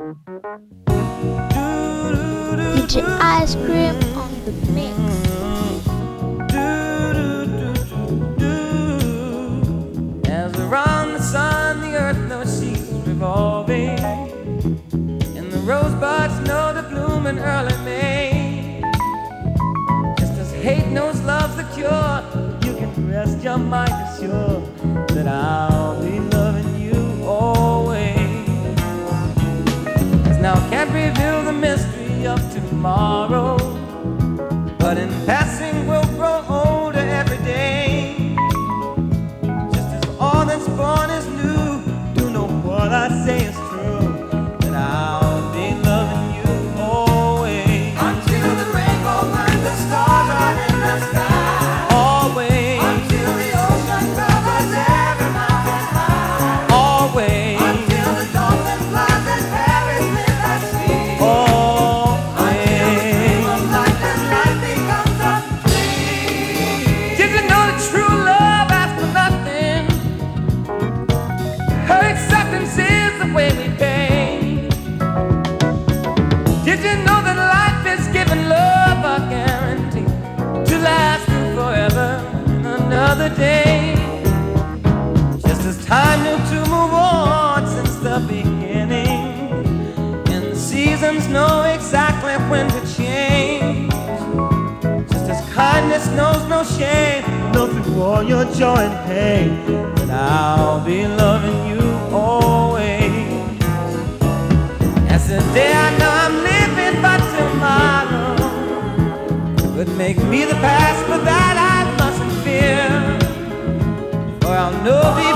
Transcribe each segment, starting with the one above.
DJ Ice Cream on the mix. As around the sun, the earth knows she's revolving, and the rosebuds know the bloom in early May. Just as hate knows love's the cure, you can rest your mind assured that I'll be loving. can't reveal the mystery of tomorrow. But in passing, Make me the past, but that I mustn't fear, for I'll know the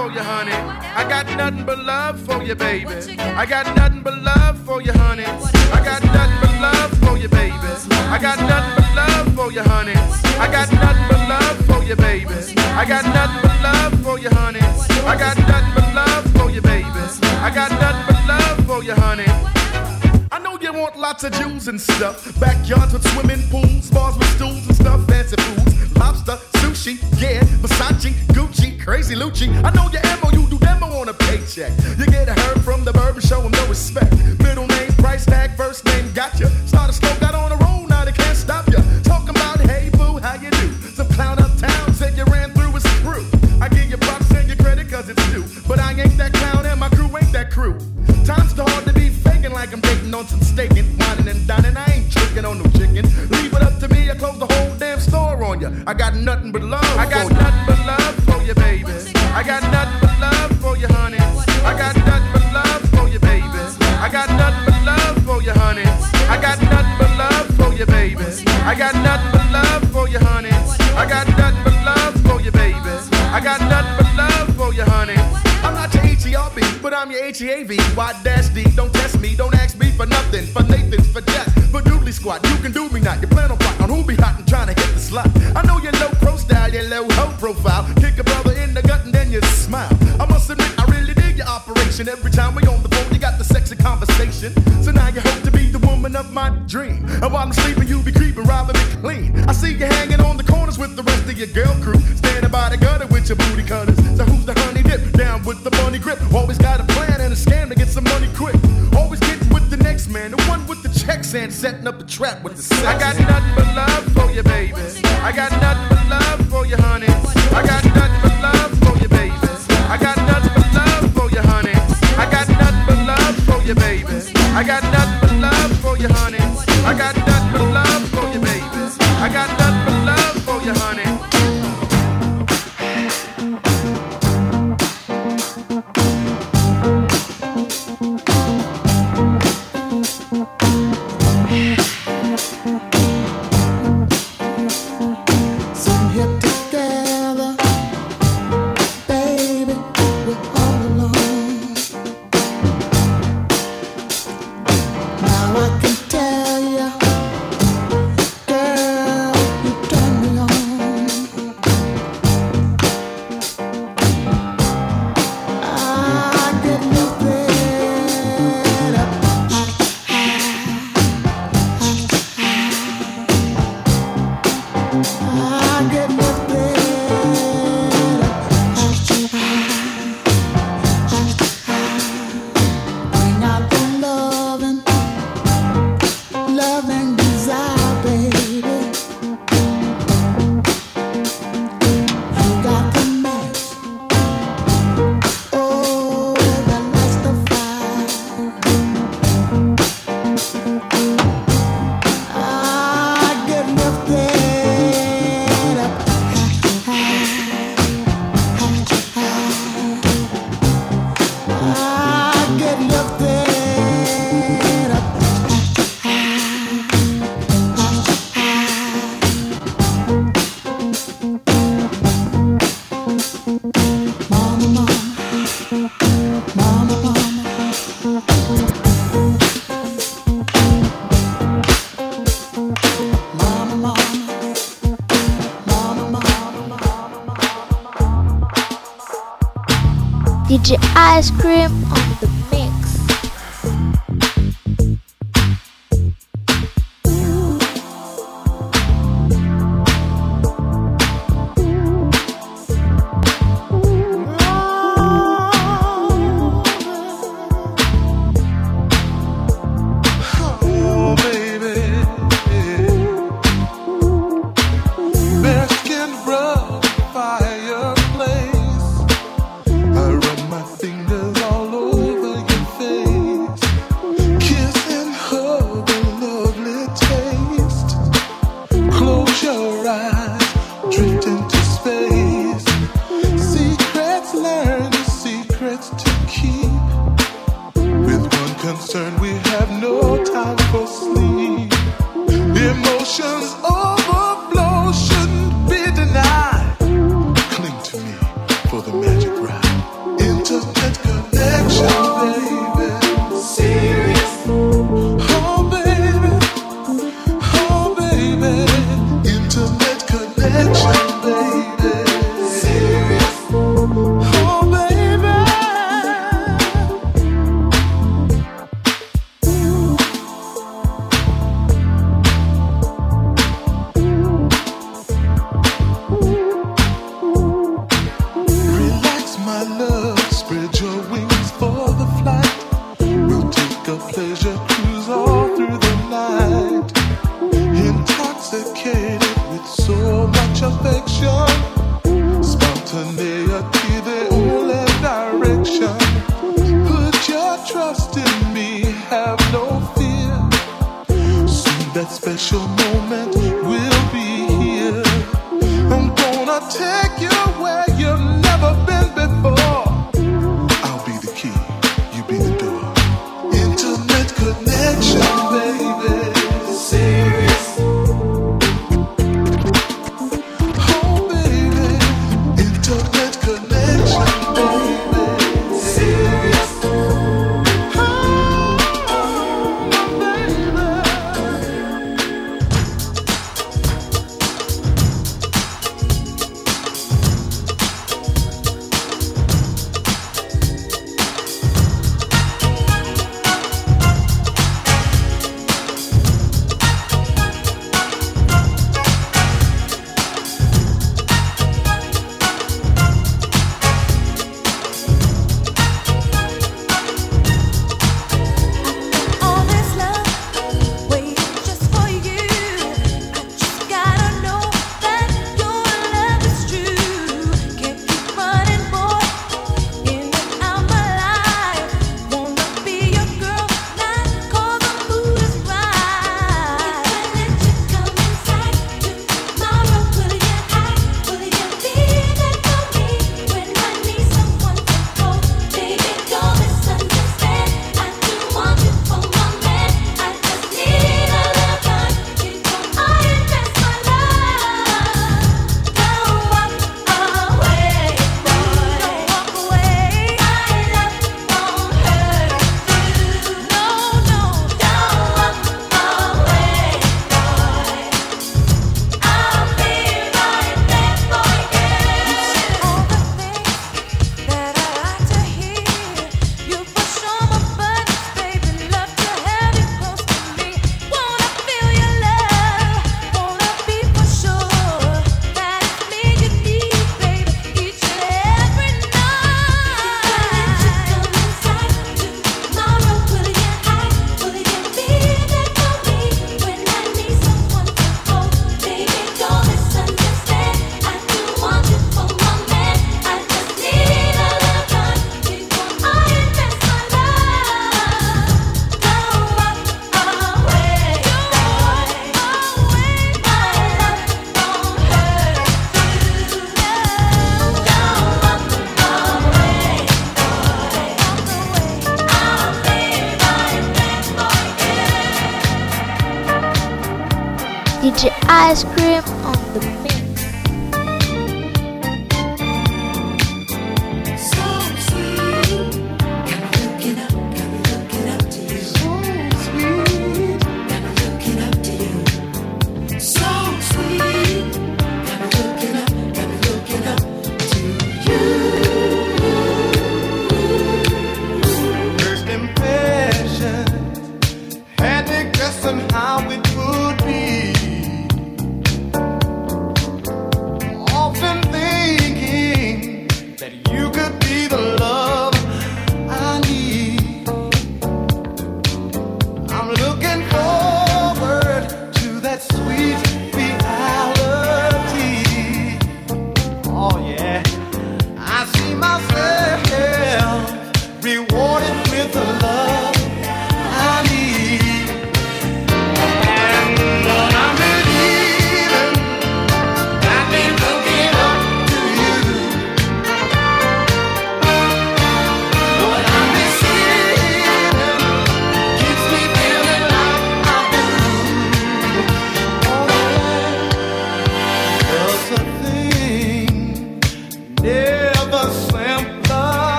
for you, honey. I got nothing but love for you, baby. I got nothing but love for you, honey. I got nothing but love for you, baby. I got nothing but love for you, honey. I got nothing but love for you, baby. I got nothing but love for you, honey. I got nothing but love for you, baby. I got nothing but love for you, honey I know you want lots of jewels and stuff. Backyards with swimming pools, bars with stools and stuff, fancy foods, lobster, sushi, yeah, Versace, Gucci, crazy Lucci. I know your ammo, you do demo on a paycheck. You get a herb from the barber, show him no respect. Middle name, price tag, first name, gotcha. Start a slow, got on a roll, your. Every time we on the phone, you got the sexy conversation. So now you hope to be the woman of my dream. And while I'm sleeping, you be creeping, robbing me clean. I see you hanging on the corners with the rest of your girl crew. Standing by the gutter with your booty cutters. So who's the honey dip? Down with the money grip. Always got a plan and a scam to get some money quick. Always getting with the next man, the one with the checks and setting up a trap with the sex. I got nothing but love for you, baby. I got nothing but love for you, honey. I got nothing but love for you, baby. I got nothing but love for you, honey. I got nothing but love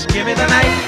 just give me the night.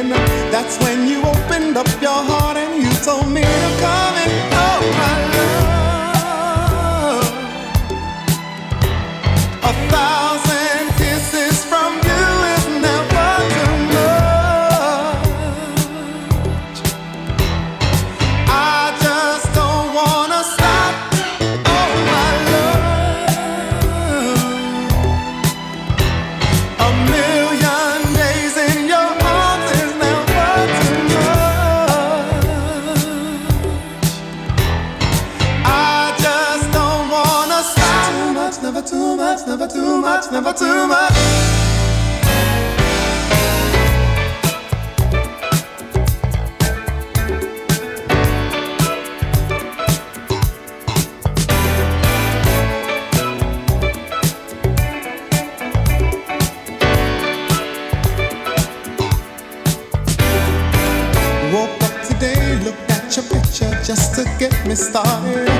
again. That's when you opened up your heart and you told me to come and oh my love. A thousand never too much. just to get me started.